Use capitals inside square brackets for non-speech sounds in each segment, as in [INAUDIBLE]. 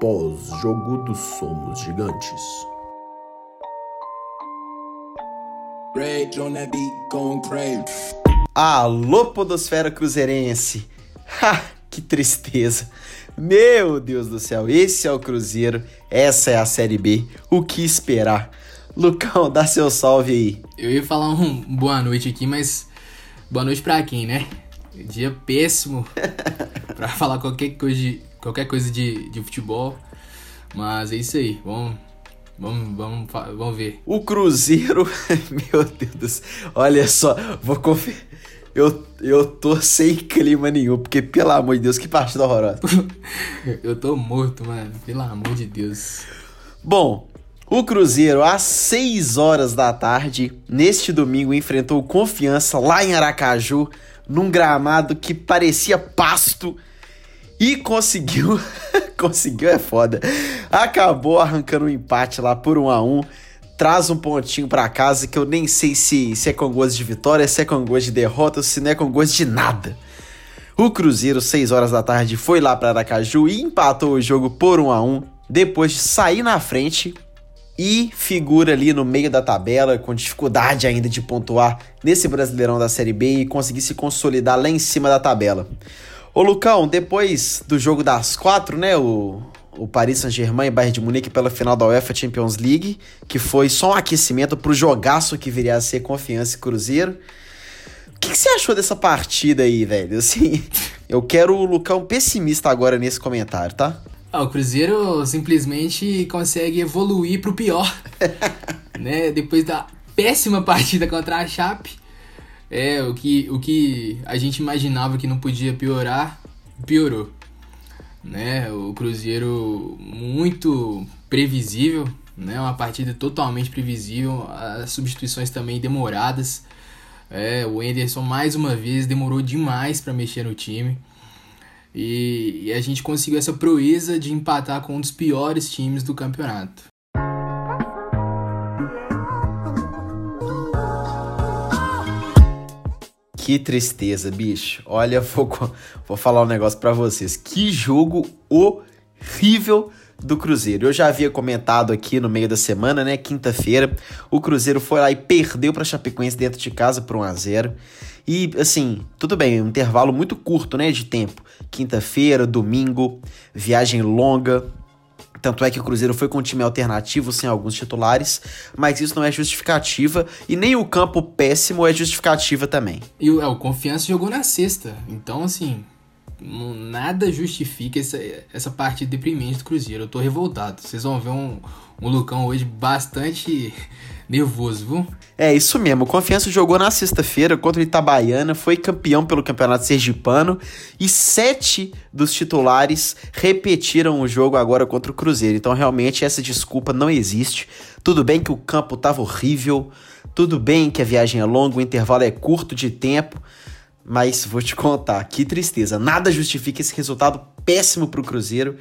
Pós-jogo do Somos Gigantes. Alô, Podosfera Cruzeirense! [LAUGHS] Ha, que tristeza! Meu Deus do céu, esse é o Cruzeiro, essa é a Série B. O que esperar? Lucão, dá seu salve aí. Eu ia falar um boa noite aqui, mas boa noite pra quem, né? Dia péssimo [LAUGHS] pra falar qualquer coisa de, qualquer coisa de, de futebol. Mas é isso aí, vamos, vamos, vamos, vamos ver. O Cruzeiro, [LAUGHS] meu Deus do céu, olha só, vou conferir. Eu, eu tô sem clima nenhum, porque pelo amor de Deus, que partida horrorosa. [LAUGHS] eu tô morto, mano, pelo amor de Deus. Bom, o Cruzeiro, às 6 horas da tarde, neste domingo, enfrentou Confiança lá em Aracaju, num gramado que parecia pasto e conseguiu. [LAUGHS] conseguiu é foda. Acabou arrancando um empate lá por 1 a 1 Traz um pontinho para casa que eu nem sei se, se é com gosto de vitória, se é com gosto de derrota, se não é com gosto de nada. O Cruzeiro, 6 horas da tarde, foi lá para Aracaju e empatou o jogo por 1 a 1 depois de sair na frente e figura ali no meio da tabela, com dificuldade ainda de pontuar nesse Brasileirão da Série B e conseguir se consolidar lá em cima da tabela. Ô Lucão, depois do jogo das quatro, né, o, o Paris Saint-Germain e Bayern de Munique pela final da UEFA Champions League, que foi só um aquecimento pro jogaço que viria a ser Confiança e Cruzeiro. O que, que você achou dessa partida aí, velho? Assim, [LAUGHS] eu quero o Lucão pessimista agora nesse comentário, tá? Ah, o Cruzeiro simplesmente consegue evoluir pro pior. [LAUGHS] né? Depois da péssima partida contra a Chape. É, o que, o que a gente imaginava que não podia piorar, piorou. Né? O Cruzeiro muito previsível, né? Uma partida totalmente previsível, as substituições também demoradas. É, o Enderson mais uma vez demorou demais para mexer no time. E, e a gente conseguiu essa proeza de empatar com um dos piores times do campeonato. Que tristeza, bicho. Olha, [LAUGHS] vou, vou falar um negócio para vocês. Que jogo horrível do Cruzeiro. Eu já havia comentado aqui no meio da semana, né? Quinta-feira, o Cruzeiro foi lá e perdeu para Chapecoense dentro de casa por 1 a 0. E assim, tudo bem, um intervalo muito curto, né, de tempo. Quinta-feira, domingo, viagem longa. Tanto é que o Cruzeiro foi com um time alternativo, sem alguns titulares, mas isso não é justificativa e nem o campo péssimo é justificativa também. E o, é, o Confiança jogou na sexta, então assim, nada justifica essa, essa parte deprimente do Cruzeiro. Eu tô revoltado. Vocês vão ver um, um Lucão hoje bastante nervoso, viu? É, isso mesmo. O Confiança jogou na sexta-feira contra o Itabaiana, foi campeão pelo Campeonato Sergipano e sete dos titulares repetiram o jogo agora contra o Cruzeiro. Então, realmente, essa desculpa não existe. Tudo bem que o campo tava horrível, tudo bem que a viagem é longa, o intervalo é curto de tempo, mas vou te contar, que tristeza. Nada justifica esse resultado péssimo pro Cruzeiro,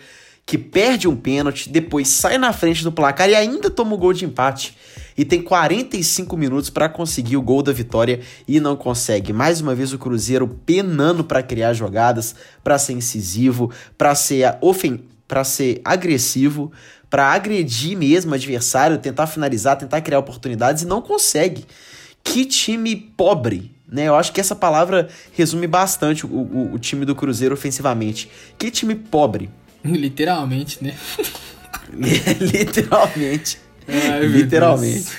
que perde um pênalti, depois sai na frente do placar e ainda toma o gol de empate. E tem 45 minutos para conseguir o gol da vitória e não consegue. Mais uma vez o Cruzeiro penando para criar jogadas, para ser incisivo, para ser ofen para ser agressivo, para agredir mesmo o adversário, tentar finalizar, tentar criar oportunidades e não consegue. Que time pobre, né? Eu acho que essa palavra resume bastante o, o, o time do Cruzeiro ofensivamente. Que time pobre. [LAUGHS] Literalmente, né? [LAUGHS] Literalmente. Ai, Literalmente.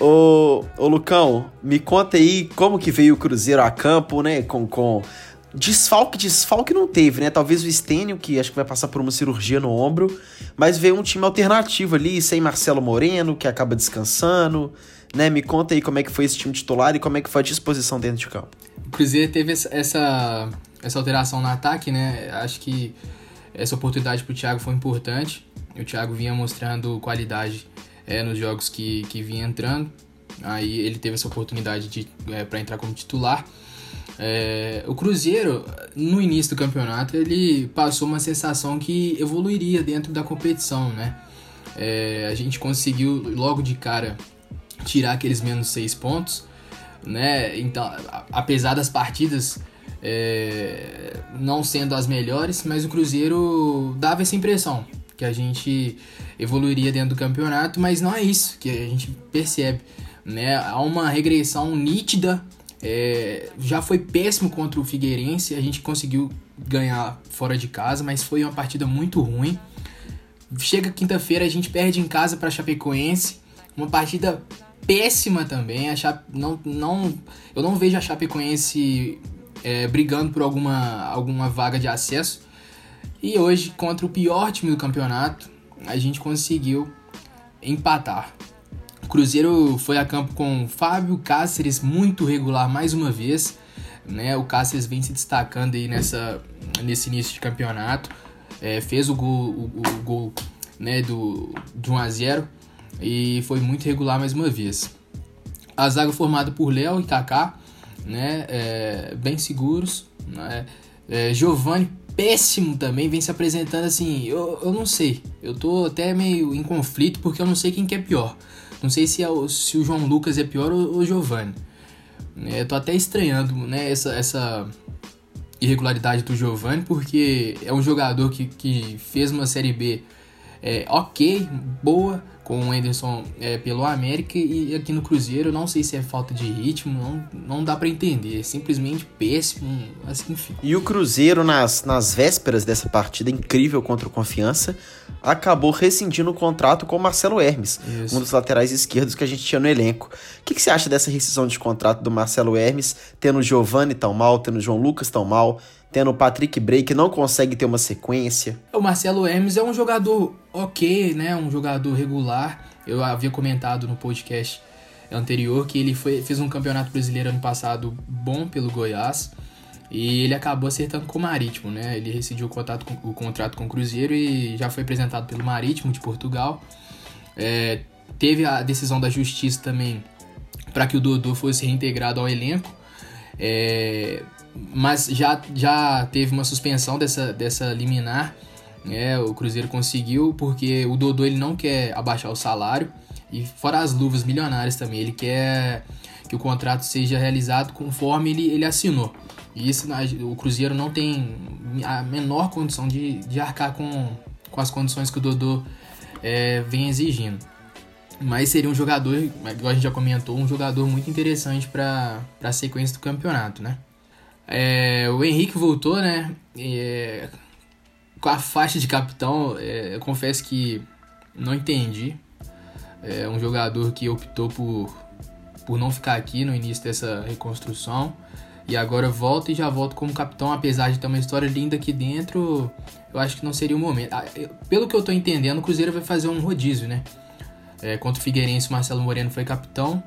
ô, ô, Lucão, me conta aí como que veio o Cruzeiro a campo, né? Com, com desfalque, desfalque não teve, né? Talvez o Estênio, que acho que vai passar por uma cirurgia no ombro, mas veio um time alternativo ali, sem Marcelo Moreno, que acaba descansando né? Me conta aí como é que foi esse time titular e como é que foi a disposição dentro de campo. O Cruzeiro teve essa, essa alteração no ataque, né? Acho que essa oportunidade para o Thiago foi importante. O Thiago vinha mostrando qualidade é, nos jogos que, que vinha entrando. Aí ele teve essa oportunidade de, é, para entrar como titular. É, o Cruzeiro, no início do campeonato, ele passou uma sensação que evoluiria dentro da competição, né? É, a gente conseguiu logo de cara tirar aqueles menos seis pontos, né? Então, apesar das partidas é, não sendo as melhores, mas o Cruzeiro dava essa impressão que a gente evoluiria dentro do campeonato, mas não é isso que a gente percebe. Né? Há uma regressão nítida. É, já foi péssimo contra o Figueirense, a gente conseguiu ganhar fora de casa, mas foi uma partida muito ruim. Chega quinta-feira, a gente perde em casa para Chapecoense, uma partida péssima também. A Chape, não, não, eu não vejo a Chapecoense é, brigando por alguma, alguma vaga de acesso. E hoje, contra o pior time do campeonato, a gente conseguiu empatar. O Cruzeiro foi a campo com Fábio Cáceres, muito regular mais uma vez. Né? O Cáceres vem se destacando aí nessa, nesse início de campeonato. É, fez o gol, o, o gol né, do, de 1 a 0 e foi muito regular mais uma vez. A zaga formada por Léo e Kaká, né, é, bem seguros. Né, é, Giovanni, péssimo também, vem se apresentando assim. Eu, eu não sei, eu tô até meio em conflito porque eu não sei quem que é pior. Não sei se, é o, se o João Lucas é pior ou o Giovanni. É, eu tô até estranhando né, essa, essa irregularidade do Giovanni, porque é um jogador que, que fez uma Série B é, ok, boa, com o Anderson é, pelo América e aqui no Cruzeiro, não sei se é falta de ritmo, não, não dá para entender, é simplesmente péssimo, assim, enfim. E o Cruzeiro, nas, nas vésperas dessa partida incrível contra o Confiança, acabou rescindindo o contrato com o Marcelo Hermes, Isso. um dos laterais esquerdos que a gente tinha no elenco. O que, que você acha dessa rescisão de contrato do Marcelo Hermes, tendo o Giovanni tão mal, tendo o João Lucas tão mal, tendo o Patrick que não consegue ter uma sequência. O Marcelo Hermes é um jogador ok, né? Um jogador regular. Eu havia comentado no podcast anterior que ele foi, fez um campeonato brasileiro ano passado bom pelo Goiás e ele acabou acertando com o Marítimo, né? Ele rescindiu o, contato com, o contrato com o Cruzeiro e já foi apresentado pelo Marítimo de Portugal. É, teve a decisão da justiça também para que o Dodô fosse reintegrado ao elenco. É, mas já, já teve uma suspensão dessa, dessa liminar. Né? O Cruzeiro conseguiu porque o Dodô ele não quer abaixar o salário e fora as luvas milionárias também, ele quer que o contrato seja realizado conforme ele, ele assinou. E isso o Cruzeiro não tem a menor condição de, de arcar com, com as condições que o Dodô é, vem exigindo. Mas seria um jogador, igual a gente já comentou, um jogador muito interessante para a sequência do campeonato, né? É, o Henrique voltou, né? É, com a faixa de capitão, é, eu confesso que não entendi. É um jogador que optou por, por não ficar aqui no início dessa reconstrução. E agora volta e já volta como capitão, apesar de ter uma história linda aqui dentro, eu acho que não seria o momento. Ah, pelo que eu tô entendendo, o Cruzeiro vai fazer um rodízio, né? É, contra o Figueirense, o Marcelo Moreno foi capitão.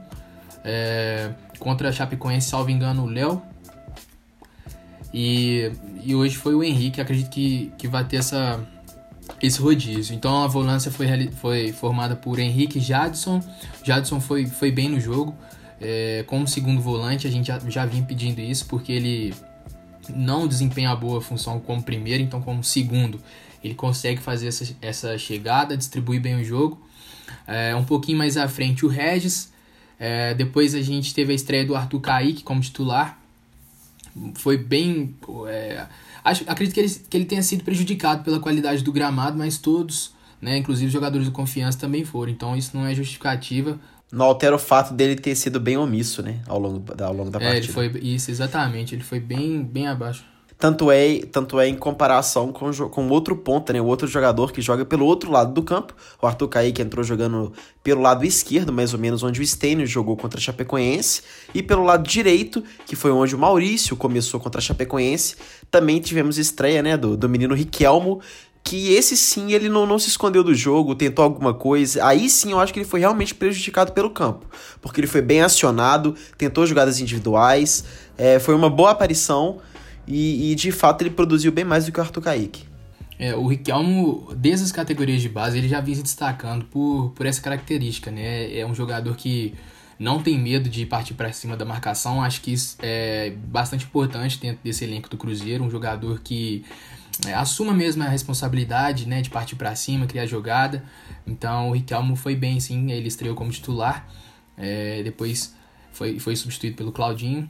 É, contra a Chapecoense, salvo engano, o Léo e, e hoje foi o Henrique, acredito que, que vai ter essa, esse rodízio. Então a volância foi, foi formada por Henrique Jadson. Jadson foi, foi bem no jogo. É, como segundo volante, a gente já, já vinha pedindo isso, porque ele não desempenha a boa função como primeiro, então como segundo ele consegue fazer essa, essa chegada, distribuir bem o jogo. É, um pouquinho mais à frente o Regis. É, depois a gente teve a estreia do Arthur Kaique como titular foi bem. É, acho, acredito que ele, que ele tenha sido prejudicado pela qualidade do gramado, mas todos, né, inclusive os jogadores do confiança também foram. Então isso não é justificativa. Não altera o fato dele ter sido bem omisso, né, ao longo da, ao longo da partida. É, ele foi isso, exatamente. Ele foi bem, bem abaixo. Tanto é, tanto é em comparação com, com outro ponta, né? O outro jogador que joga pelo outro lado do campo. O Arthur Kaique entrou jogando pelo lado esquerdo, mais ou menos onde o Stênio jogou contra a Chapecoense. E pelo lado direito, que foi onde o Maurício começou contra a Chapecoense, também tivemos estreia, né? Do, do menino Riquelmo, que esse sim ele não, não se escondeu do jogo, tentou alguma coisa. Aí sim eu acho que ele foi realmente prejudicado pelo campo, porque ele foi bem acionado, tentou jogadas individuais, é, foi uma boa aparição, e, e, de fato ele produziu bem mais do que o Arthur Kaique. É, o Riquelmo, desde as categorias de base, ele já vinha se destacando por, por essa característica, né? É um jogador que não tem medo de partir para cima da marcação. Acho que isso é bastante importante dentro desse elenco do Cruzeiro. Um jogador que é, assuma mesmo a responsabilidade né, de partir para cima, criar jogada. Então o Riquelmo foi bem, sim. Ele estreou como titular. É, depois foi, foi substituído pelo Claudinho.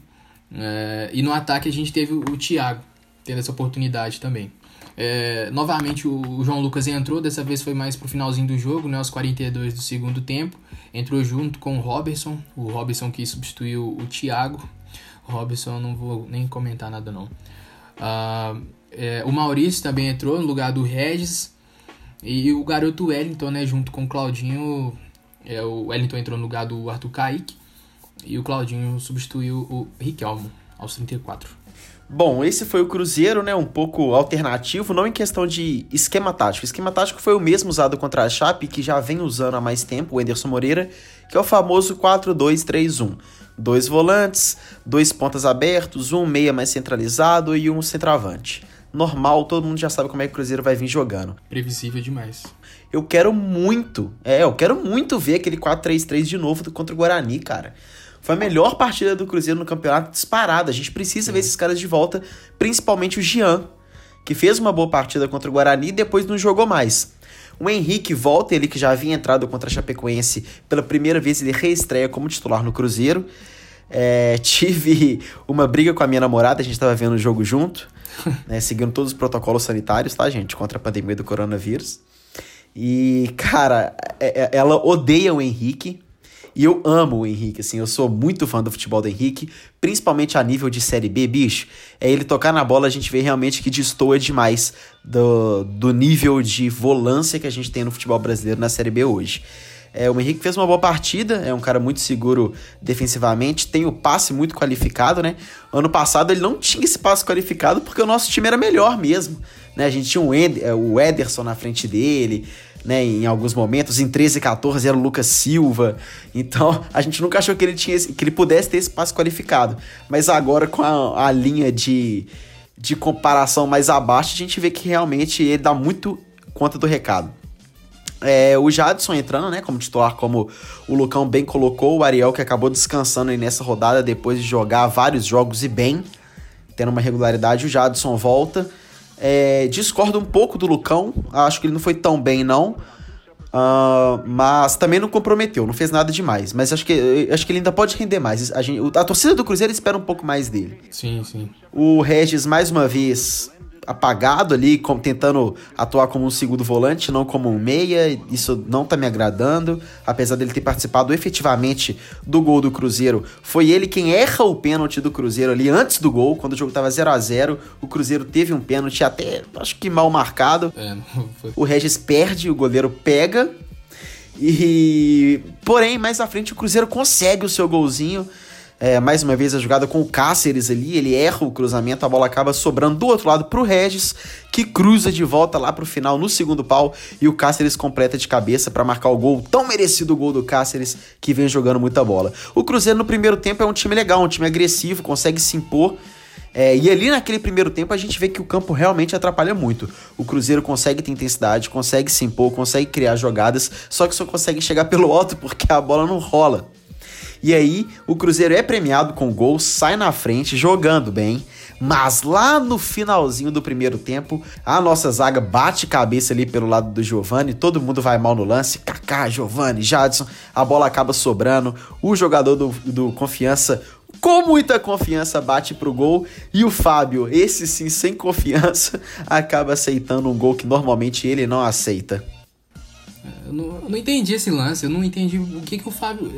É, e no ataque a gente teve o Thiago tendo essa oportunidade também. É, novamente o João Lucas entrou, dessa vez foi mais pro finalzinho do jogo, né, aos 42 do segundo tempo. Entrou junto com o Robertson, o Robertson que substituiu o Thiago. O Robertson não vou nem comentar nada não. Uh, é, o Maurício também entrou no lugar do Regis. E o garoto Wellington, né, junto com o Claudinho. É, o Wellington entrou no lugar do Arthur Kaique. E o Claudinho substituiu o Riquelmo aos 34. Bom, esse foi o Cruzeiro, né? Um pouco alternativo, não em questão de esquema tático. O esquema tático foi o mesmo usado contra a Chape, que já vem usando há mais tempo, o Enderson Moreira, que é o famoso 4-2-3-1. Dois volantes, dois pontas abertos, um meia mais centralizado e um centroavante. Normal, todo mundo já sabe como é que o Cruzeiro vai vir jogando. Previsível demais. Eu quero muito, é, eu quero muito ver aquele 4-3-3 de novo contra o Guarani, cara. Foi a melhor partida do Cruzeiro no campeonato disparada. A gente precisa ver esses caras de volta, principalmente o Jean, que fez uma boa partida contra o Guarani e depois não jogou mais. O Henrique volta, ele que já havia entrado contra a Chapecoense pela primeira vez, ele reestreia como titular no Cruzeiro. É, [LAUGHS] tive uma briga com a minha namorada, a gente estava vendo o jogo junto, [LAUGHS] né, seguindo todos os protocolos sanitários, tá, gente? Contra a pandemia do coronavírus. E, cara, é, é, ela odeia o Henrique, e eu amo o Henrique, assim, eu sou muito fã do futebol do Henrique, principalmente a nível de Série B, bicho. É ele tocar na bola, a gente vê realmente que destoa demais do, do nível de volância que a gente tem no futebol brasileiro na Série B hoje. É, o Henrique fez uma boa partida, é um cara muito seguro defensivamente, tem o passe muito qualificado, né? Ano passado ele não tinha esse passe qualificado porque o nosso time era melhor mesmo, né? A gente tinha Ed, é, o Ederson na frente dele, né, em alguns momentos. Em 13 e 14 era o Lucas Silva. Então, a gente nunca achou que ele, tinha que ele pudesse ter esse passe qualificado. Mas agora, com a, a linha de, de comparação mais abaixo, a gente vê que realmente ele dá muito conta do recado. É, o Jadson entrando, né, como titular, como o Lucão bem colocou, o Ariel que acabou descansando aí nessa rodada depois de jogar vários jogos e bem, tendo uma regularidade, o Jadson volta. É, discordo um pouco do Lucão, acho que ele não foi tão bem, não. Uh, mas também não comprometeu, não fez nada demais. Mas acho que, acho que ele ainda pode render mais. A, gente, a torcida do Cruzeiro espera um pouco mais dele. Sim, sim. O Regis, mais uma vez, apagado ali, tentando atuar como um segundo volante, não como um meia. Isso não tá me agradando. Apesar dele ter participado efetivamente do gol do Cruzeiro, foi ele quem erra o pênalti do Cruzeiro ali antes do gol, quando o jogo tava 0 a 0 O Cruzeiro teve um pênalti até, acho que mal marcado. É, o Regis perde, o goleiro pega. E porém, mais à frente o Cruzeiro consegue o seu golzinho é, mais uma vez a jogada com o Cáceres ali, ele erra o cruzamento, a bola acaba sobrando do outro lado pro Regis, que cruza de volta lá pro final no segundo pau e o Cáceres completa de cabeça para marcar o gol, tão merecido o gol do Cáceres, que vem jogando muita bola. O Cruzeiro no primeiro tempo é um time legal, um time agressivo, consegue se impor. É, e ali naquele primeiro tempo a gente vê que o campo realmente atrapalha muito. O Cruzeiro consegue ter intensidade, consegue se impor, consegue criar jogadas, só que só consegue chegar pelo alto porque a bola não rola. E aí o Cruzeiro é premiado com gol, sai na frente, jogando bem. Mas lá no finalzinho do primeiro tempo, a nossa zaga bate cabeça ali pelo lado do Giovani, todo mundo vai mal no lance. Kaká, Giovani, Jadson, a bola acaba sobrando. O jogador do, do Confiança com muita confiança bate pro gol e o Fábio, esse sim sem confiança, [LAUGHS] acaba aceitando um gol que normalmente ele não aceita. Eu não, eu não entendi esse lance, eu não entendi o que que o Fábio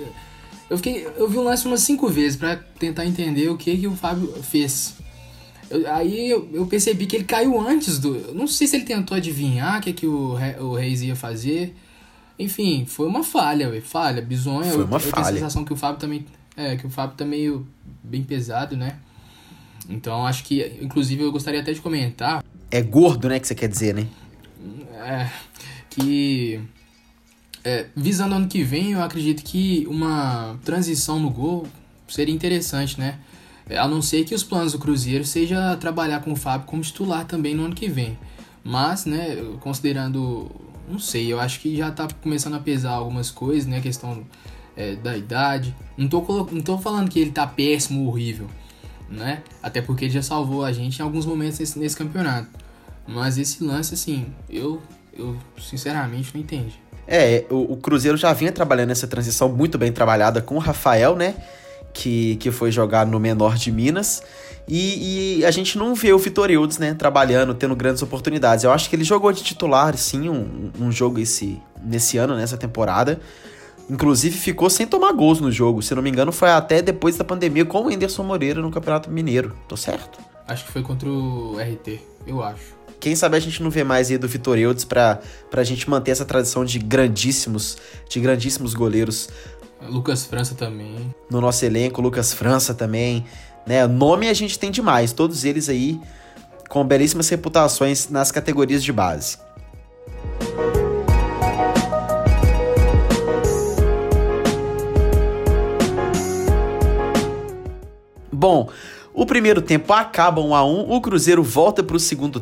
eu, fiquei, eu vi o lance umas cinco vezes para tentar entender o que, que o Fábio fez. Eu, aí eu, eu, percebi que ele caiu antes do. Não sei se ele tentou adivinhar o que, que o, o Reis ia fazer. Enfim, foi uma falha, véio, falha, bizonha. Foi uma eu, falha. Eu tenho a sensação que o Fábio também. É, que o Fábio tá meio bem pesado, né? Então acho que, inclusive, eu gostaria até de comentar. É gordo, né? Que você quer dizer, né? É. Que é, visando ano que vem, eu acredito que uma transição no gol seria interessante, né? É, a não ser que os planos do Cruzeiro seja trabalhar com o Fábio como titular também no ano que vem. Mas, né, considerando. Não sei, eu acho que já tá começando a pesar algumas coisas, né? Questão é, da idade. Não tô, não tô falando que ele tá péssimo, horrível, né? Até porque ele já salvou a gente em alguns momentos nesse, nesse campeonato. Mas esse lance, assim, eu, eu sinceramente não entendi. É, o, o, Cruzeiro já vinha trabalhando essa transição muito bem trabalhada com o Rafael, né? Que, que foi jogar no menor de Minas. E, e, a gente não vê o Vitor Eudes, né, trabalhando, tendo grandes oportunidades. Eu acho que ele jogou de titular, sim, um, um jogo esse, nesse ano, nessa temporada. Inclusive ficou sem tomar gols no jogo. Se não me engano, foi até depois da pandemia com o Anderson Moreira no Campeonato Mineiro. Tô certo? Acho que foi contra o RT, eu acho. Quem sabe a gente não vê mais aí do Vitor Eudes pra, pra gente manter essa tradição de grandíssimos, de grandíssimos goleiros. Lucas França também. No nosso elenco, Lucas França também. Né? Nome a gente tem demais, todos eles aí com belíssimas reputações nas categorias de base. Bom, o primeiro tempo acaba 1 a 1 o Cruzeiro volta para o segundo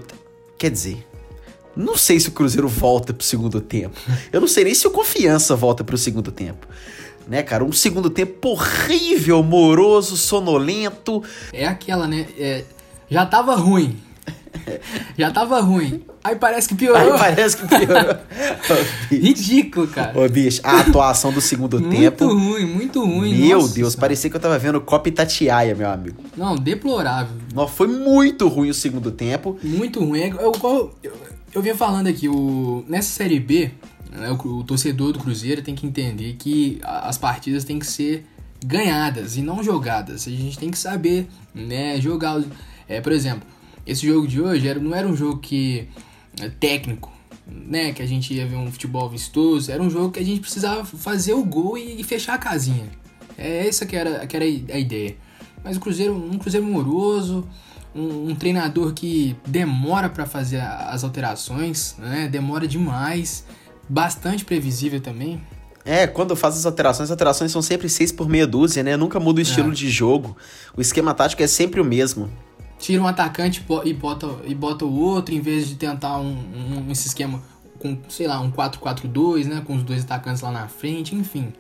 Quer dizer, não sei se o Cruzeiro volta pro segundo tempo. Eu não sei nem se o Confiança volta pro segundo tempo. Né, cara? Um segundo tempo horrível, moroso, sonolento. É aquela, né? É, já tava ruim. [LAUGHS] Já tava ruim. Aí parece que piorou. Aí parece que piorou. [LAUGHS] Ridículo, cara. Ô, bicho, a atuação do segundo muito tempo. Muito ruim, muito ruim. Meu Nossa, Deus, parecia que eu tava vendo Copa Itatiaia, meu amigo. Não, deplorável. Não, foi muito ruim o segundo tempo. Muito ruim. É, eu, eu, eu, eu vinha falando aqui, o, nessa Série B, né, o, o torcedor do Cruzeiro tem que entender que as partidas têm que ser ganhadas e não jogadas. A gente tem que saber, né, jogar. É, por exemplo, esse jogo de hoje era, não era um jogo que é, técnico, né? Que a gente ia ver um futebol vistoso. Era um jogo que a gente precisava fazer o gol e, e fechar a casinha. É essa que era, que era a ideia. Mas o Cruzeiro, um Cruzeiro moroso, um, um treinador que demora para fazer as alterações, né? Demora demais, bastante previsível também. É, quando faz as alterações, as alterações são sempre seis por meia dúzia, né? Nunca muda o estilo é. de jogo. O esquema tático é sempre o mesmo tira um atacante e bota, e bota o outro, em vez de tentar um, um esse esquema com, sei lá, um 4-4-2, né? Com os dois atacantes lá na frente, enfim.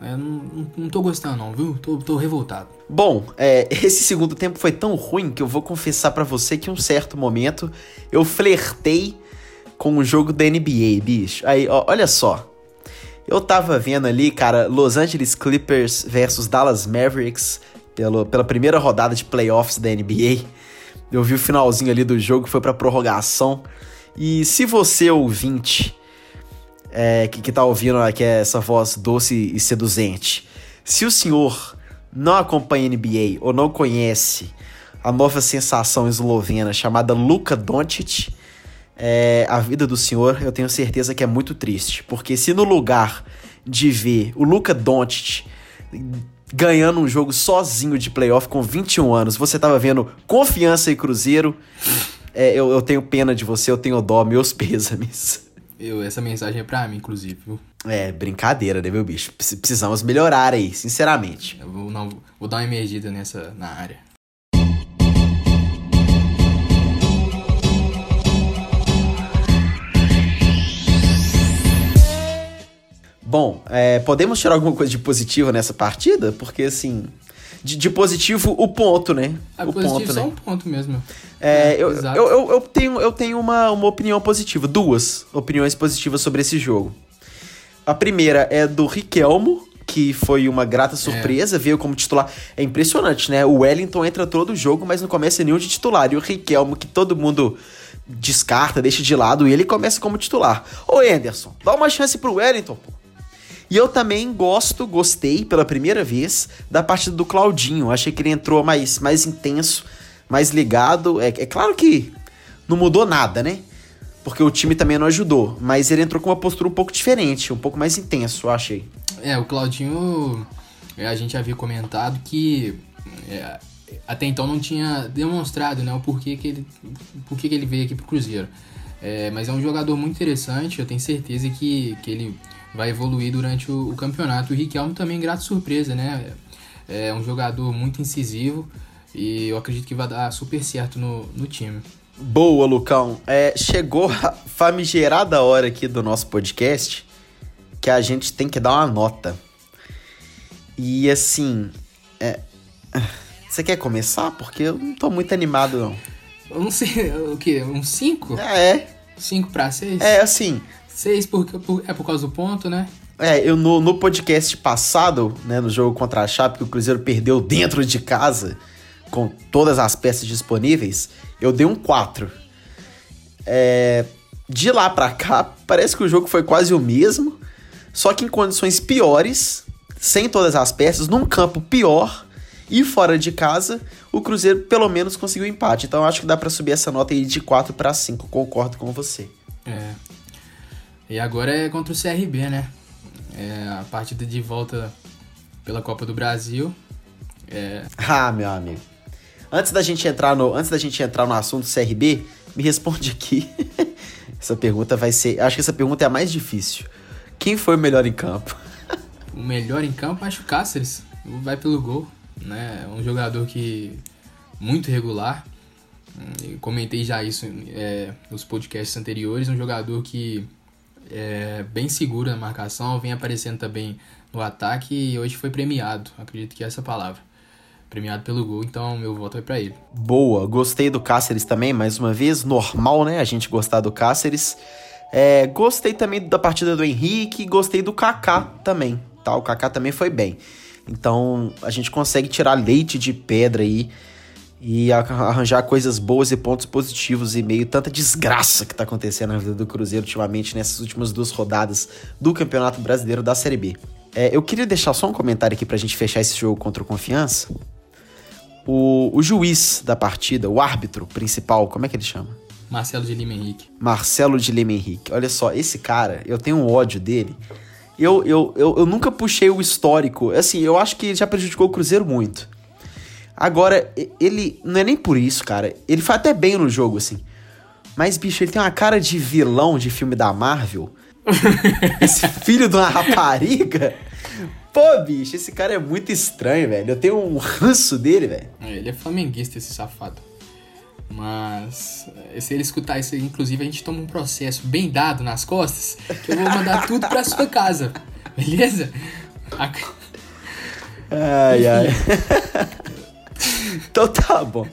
Eu não, não, não tô gostando, não, viu? Tô, tô revoltado. Bom, é, esse segundo tempo foi tão ruim que eu vou confessar para você que em um certo momento eu flertei com o jogo da NBA, bicho. Aí, ó, olha só. Eu tava vendo ali, cara, Los Angeles Clippers versus Dallas Mavericks pelo, pela primeira rodada de playoffs da NBA. Eu vi o finalzinho ali do jogo, foi pra prorrogação. E se você, ouvinte, é, que, que tá ouvindo aqui essa voz doce e seduzente, se o senhor não acompanha NBA ou não conhece a nova sensação eslovena chamada Luka Doncic, é, a vida do senhor eu tenho certeza que é muito triste. Porque se no lugar de ver o Luka Doncic ganhando um jogo sozinho de playoff com 21 anos. Você tava vendo Confiança e Cruzeiro. É, eu, eu, tenho pena de você, eu tenho dó, meus [LAUGHS] pêsames. Eu, essa mensagem é pra mim, inclusive, viu? É, brincadeira, né, meu bicho? Precisamos melhorar aí, sinceramente. Eu vou, não, vou dar uma emergida nessa na área. Bom, é, podemos tirar alguma coisa de positivo nessa partida? Porque, assim, de, de positivo, o ponto, né? É, o positivo ponto, só né? um ponto mesmo. É, é eu, eu, eu, eu, tenho, eu tenho uma, uma opinião positiva, duas opiniões positivas sobre esse jogo. A primeira é do Riquelmo, que foi uma grata surpresa, é. veio como titular. É impressionante, né? O Wellington entra todo o jogo, mas não começa nenhum de titular. E o Riquelmo, que todo mundo descarta, deixa de lado, e ele começa como titular. Ô, Anderson, dá uma chance pro Wellington, pô. E eu também gosto, gostei pela primeira vez da partida do Claudinho. Achei que ele entrou mais, mais intenso, mais ligado. É, é claro que não mudou nada, né? Porque o time também não ajudou. Mas ele entrou com uma postura um pouco diferente, um pouco mais intenso, eu achei. É, o Claudinho, é, a gente havia comentado que é, até então não tinha demonstrado né, o porquê que ele, porquê que ele veio aqui pro Cruzeiro. É, mas é um jogador muito interessante, eu tenho certeza que, que ele vai evoluir durante o, o campeonato. O Riquelme também, grata surpresa, né? É um jogador muito incisivo e eu acredito que vai dar super certo no, no time. Boa, Lucão. É, chegou a famigerada hora aqui do nosso podcast que a gente tem que dar uma nota. E assim, é... você quer começar? Porque eu não tô muito animado, não. Eu não sei, o quê? Um 5? É. 5 para 6? É, assim, Seis por, por, é por causa do ponto, né? É, eu no, no podcast passado, né, no jogo contra a Chape, que o Cruzeiro perdeu dentro de casa com todas as peças disponíveis, eu dei um 4. É, de lá pra cá, parece que o jogo foi quase o mesmo, só que em condições piores, sem todas as peças, num campo pior e fora de casa, o Cruzeiro pelo menos conseguiu empate. Então eu acho que dá para subir essa nota aí de 4 para 5, concordo com você. É. E agora é contra o CRB, né? É a partida de volta pela Copa do Brasil. É... [LAUGHS] Ah, meu amigo. Antes da gente entrar no, antes da gente entrar no assunto CRB, me responde aqui. [LAUGHS] essa pergunta vai ser, acho que essa pergunta é a mais difícil. Quem foi o melhor em campo? [LAUGHS] o melhor em campo, acho o Cáceres. Vai pelo gol, né? É um jogador que muito regular. Eu comentei já isso é, nos podcasts anteriores. Um jogador que é bem seguro na marcação, vem aparecendo também no ataque e hoje foi premiado. Acredito que é essa palavra. Premiado pelo gol, então meu voto vai para ele. Boa, gostei do Cáceres também, mais uma vez. Normal, né? A gente gostar do Cáceres. É, gostei também da partida do Henrique, gostei do Kaká também, tá? O Kaká também foi bem. Então a gente consegue tirar leite de pedra aí e arranjar coisas boas e pontos positivos e meio tanta desgraça que tá acontecendo na vida do Cruzeiro ultimamente nessas últimas duas rodadas do Campeonato Brasileiro da Série B. É, eu queria deixar só um comentário aqui pra gente fechar esse jogo contra o Confiança. O, o juiz da partida, o árbitro principal, como é que ele chama? Marcelo de Lima Henrique. Marcelo de Lima Henrique. Olha só, esse cara, eu tenho um ódio dele. Eu, eu, eu, eu nunca puxei o histórico. Assim, eu acho que ele já prejudicou o Cruzeiro muito. Agora, ele. Não é nem por isso, cara. Ele foi até bem no jogo, assim. Mas, bicho, ele tem uma cara de vilão de filme da Marvel. [LAUGHS] esse filho de uma rapariga. Pô, bicho, esse cara é muito estranho, velho. Eu tenho um ranço dele, velho. É, ele é flamenguista, esse safado. Mas eh, se ele escutar isso, inclusive, a gente toma um processo bem dado nas costas, que eu vou mandar tudo pra sua casa. Beleza? Ai, ai. [LAUGHS] então tá bom.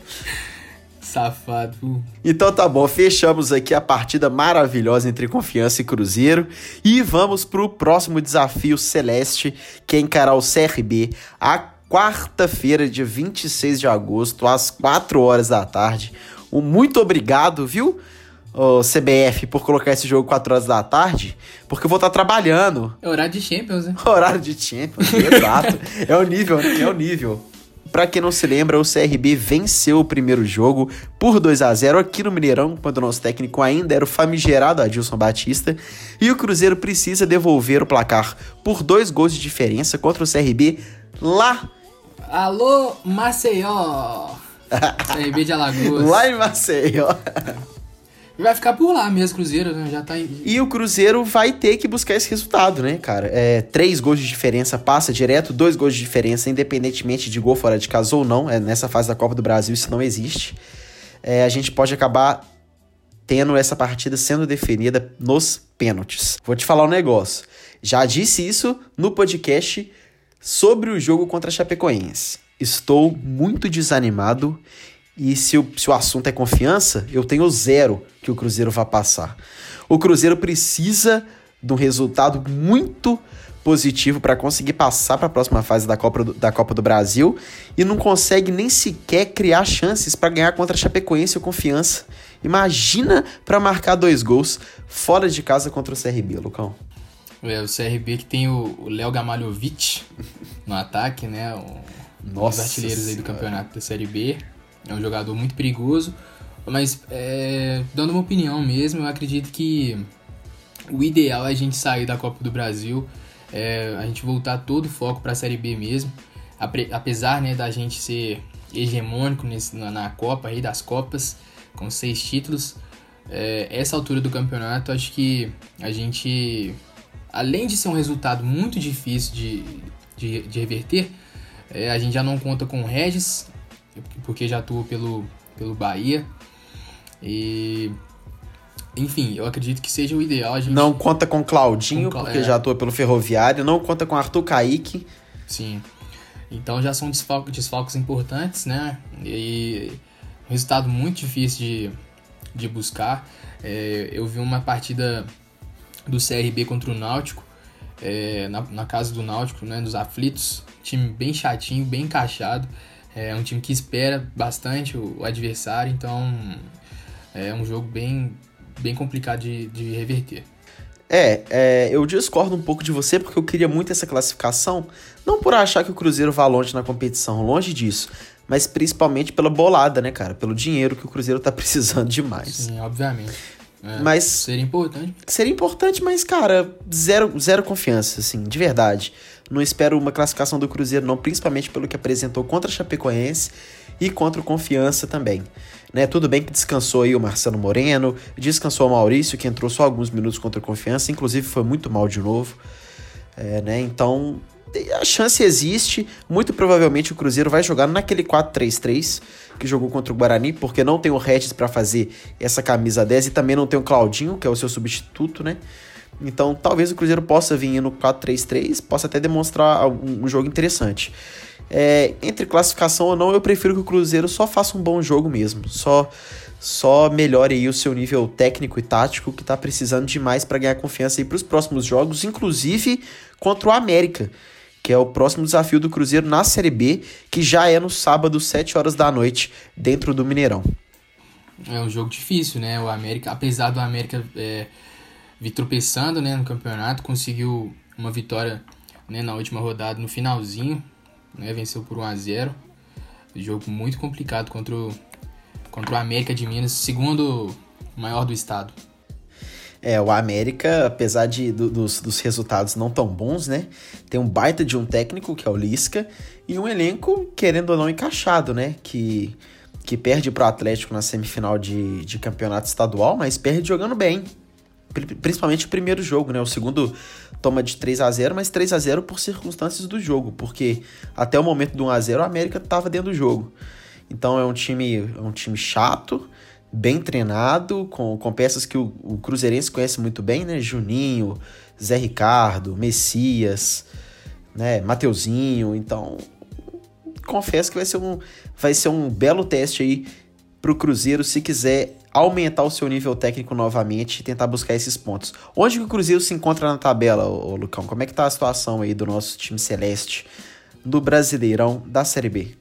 Safado. Então tá bom, fechamos aqui a partida maravilhosa entre Confiança e Cruzeiro e vamos pro próximo desafio celeste, que é encarar o CRB a quarta-feira, dia 26 de agosto, às 4 horas da tarde. Um muito obrigado, viu? O CBF por colocar esse jogo 4 horas da tarde, porque eu vou estar trabalhando. É horário de Champions, né? [LAUGHS] Horário de Champions, exato. É o nível? É o nível. Pra quem não se lembra, o CRB venceu o primeiro jogo por 2 a 0 aqui no Mineirão, quando o nosso técnico ainda era o famigerado Adilson Batista. E o Cruzeiro precisa devolver o placar por dois gols de diferença contra o CRB lá Alô, Maceió! [LAUGHS] CRB de Alagoas. Lá em Maceió. [LAUGHS] E vai ficar por lá mesmo, Cruzeiro, né? Já tá em... E o Cruzeiro vai ter que buscar esse resultado, né, cara? É, três gols de diferença passa direto, dois gols de diferença, independentemente de gol fora de casa ou não. É, nessa fase da Copa do Brasil isso não existe. É, a gente pode acabar tendo essa partida sendo definida nos pênaltis. Vou te falar um negócio. Já disse isso no podcast Sobre o jogo contra a Chapecoense, estou muito desanimado e se o, se o assunto é confiança, eu tenho zero que o Cruzeiro vai passar. O Cruzeiro precisa de um resultado muito positivo para conseguir passar para a próxima fase da Copa, do, da Copa do Brasil e não consegue nem sequer criar chances para ganhar contra a Chapecoense ou Confiança. Imagina para marcar dois gols fora de casa contra o CRB, Lucão. É, o CRB que tem o Léo Gamalhovic no ataque, né? Um, Nossa um dos artilheiros aí do campeonato da Série B. É um jogador muito perigoso. Mas, é, dando uma opinião mesmo, eu acredito que o ideal é a gente sair da Copa do Brasil, é, a gente voltar todo o foco para a Série B mesmo. Apesar né, da gente ser hegemônico nesse, na, na Copa, aí das Copas, com seis títulos, é, essa altura do campeonato, acho que a gente além de ser um resultado muito difícil de, de, de reverter, é, a gente já não conta com o Regis, porque já atuou pelo, pelo Bahia. E. Enfim, eu acredito que seja o ideal. A gente... Não conta com Claudinho, com, porque é... já atua pelo Ferroviário. Não conta com Arthur Kaique. Sim. Então já são desfalcos, desfalcos importantes, né? E um resultado muito difícil de, de buscar. É, eu vi uma partida do CRB contra o Náutico, é, na, na, casa do Náutico, né, dos aflitos, time bem chatinho, bem encaixado. É um time que espera bastante o, adversário, então é um jogo bem, bem complicado de, de reverter. É, é, eu discordo um pouco de você porque eu queria muito essa classificação, não por achar que o Cruzeiro vá longe na competição, longe disso, mas principalmente pela bolada, né, cara? Pelo dinheiro que o Cruzeiro tá [LAUGHS] precisando demais. Sim, obviamente. É, mas seria importante. Seria importante, mas cara, zero, zero confiança, assim, de verdade. Não espero uma classificação do Cruzeiro não, principalmente pelo que apresentou contra a Chapecoense e contra o Confiança também. Né, tudo bem que descansou aí o Marcelo Moreno, descansou o Maurício, que entrou só alguns minutos contra o Confiança, inclusive foi muito mal de novo. É, né, então, a chance existe. Muito provavelmente o Cruzeiro vai jogar naquele 4-3-3 que jogou contra o Guarani, porque não tem o Regis para fazer essa camisa 10 e também não tem o Claudinho, que é o seu substituto, né? Então, talvez o Cruzeiro possa vir no 4-3-3, possa até demonstrar um, jogo interessante. É, entre classificação ou não, eu prefiro que o Cruzeiro só faça um bom jogo mesmo. Só só melhore aí o seu nível técnico e tático, que tá precisando demais para ganhar confiança aí para os próximos jogos, inclusive contra o América, que é o próximo desafio do Cruzeiro na Série B, que já é no sábado, 7 horas da noite, dentro do Mineirão. É um jogo difícil, né? O América, apesar do América é, vir tropeçando né, no campeonato, conseguiu uma vitória né, na última rodada, no finalzinho, né, venceu por 1 a 0 Jogo muito complicado contra o, contra o América de Minas, segundo maior do estado. É, o América, apesar de, do, dos, dos resultados não tão bons, né? Tem um baita de um técnico, que é o Lisca, e um elenco, querendo ou não, encaixado, né? Que, que perde pro Atlético na semifinal de, de campeonato estadual, mas perde jogando bem. Principalmente o primeiro jogo, né? O segundo toma de 3 a 0 mas 3 a 0 por circunstâncias do jogo, porque até o momento do 1 a 0 o América estava dentro do jogo. Então é um time, é um time chato, bem treinado, com, com peças que o, o Cruzeirense conhece muito bem, né? Juninho, Zé Ricardo, Messias, né? Mateuzinho. Então, confesso que vai ser um, vai ser um belo teste aí pro Cruzeiro se quiser aumentar o seu nível técnico novamente e tentar buscar esses pontos. Onde o Cruzeiro se encontra na tabela, ô, Lucão? Como é que tá a situação aí do nosso time celeste do Brasileirão da Série B?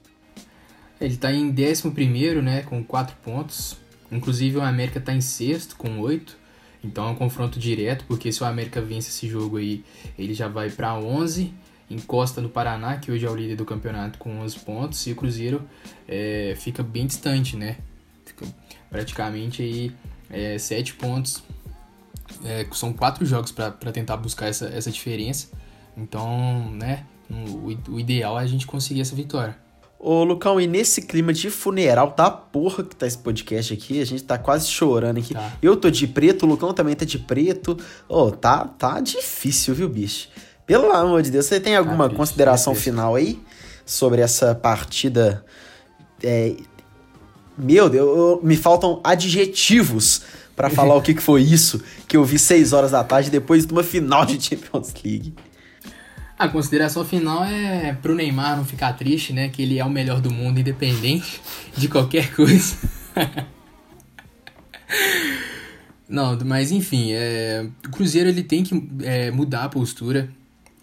Ele tá em 11 né, com 4 pontos. Inclusive o América está em sexto com oito. Então é um confronto direto, porque se o América vence esse jogo aí, ele já vai para 11, encosta no Paraná, que hoje é o líder do campeonato com 11 pontos, e o Cruzeiro é, fica bem distante, né? Praticamente aí é, 7 pontos. É, são quatro jogos para tentar buscar essa, essa diferença. Então, né, o, o ideal é a gente conseguir essa vitória. Ô, Lucão, e nesse clima de funeral da porra que tá esse podcast aqui, a gente tá quase chorando aqui. Tá. Eu tô de preto, o Lucão também tá de preto. Ô, oh, tá, tá difícil, viu, bicho? Pelo amor de Deus, você tem alguma tá, consideração bicho, final aí sobre essa partida? É... Meu Deus, eu, me faltam adjetivos para falar o que, que foi isso que eu vi 6 horas da tarde depois de uma final de Champions League. A consideração final é pro Neymar não ficar triste, né? Que ele é o melhor do mundo, independente de qualquer coisa. [LAUGHS] não, mas enfim, é, o Cruzeiro ele tem que é, mudar a postura.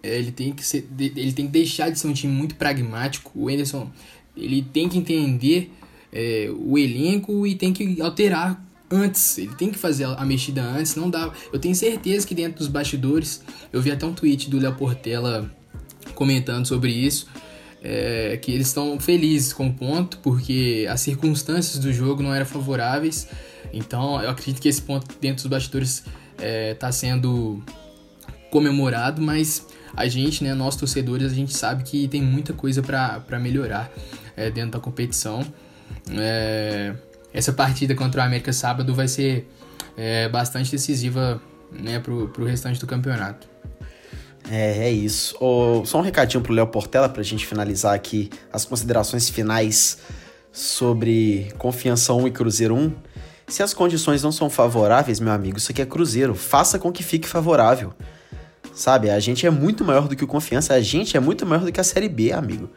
É, ele tem que ser, ele tem que deixar de ser um time muito pragmático. O Anderson ele tem que entender é, o elenco e tem que alterar antes, ele tem que fazer a mexida antes, não dá. Eu tenho certeza que dentro dos bastidores, eu vi até um tweet do Léo Portela comentando sobre isso, é, que eles estão felizes com o ponto, porque as circunstâncias do jogo não eram favoráveis. Então, eu acredito que esse ponto dentro dos bastidores está é, tá sendo comemorado, mas a gente, né, nós torcedores, a gente sabe que tem muita coisa para melhorar é, dentro da competição. É, essa partida contra o América sábado vai ser é, bastante decisiva né, pro, pro restante do campeonato. É, é isso. Oh, só um recadinho pro Léo Portela pra gente finalizar aqui as considerações finais sobre Confiança 1 e Cruzeiro 1. Se as condições não são favoráveis, meu amigo, isso aqui é Cruzeiro. Faça com que fique favorável. Sabe, a gente é muito maior do que o Confiança, a gente é muito maior do que a Série B, amigo.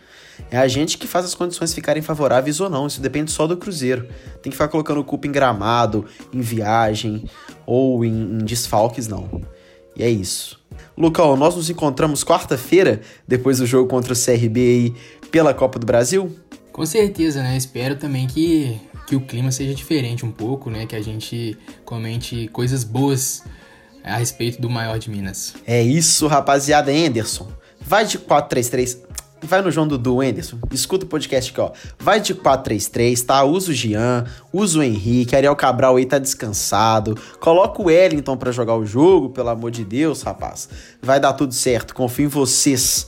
É a gente que faz as condições ficarem favoráveis ou não, isso depende só do Cruzeiro. Tem que ficar colocando culpa em gramado, em viagem ou em, em desfalques, não. E é isso. Lucão, nós nos encontramos quarta-feira, depois do jogo contra o CRB aí, pela Copa do Brasil? Com certeza, né? Espero também que, que o clima seja diferente um pouco, né? Que a gente comente coisas boas a respeito do maior de Minas. É isso, rapaziada. Anderson, vai de 433. Vai no João Dudu, Anderson. Escuta o podcast aqui, ó. Vai de 433, tá? Usa o Jean, usa o Henrique, Ariel Cabral aí tá descansado. Coloca o Wellington para jogar o jogo, pelo amor de Deus, rapaz. Vai dar tudo certo, confio em vocês.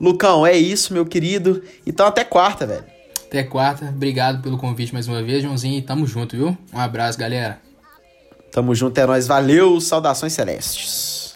Lucão, é isso, meu querido. Então até quarta, velho. Até quarta. Obrigado pelo convite mais uma vez, Joãozinho. E tamo junto, viu? Um abraço, galera. Tamo junto, é nóis. Valeu. Saudações celestes.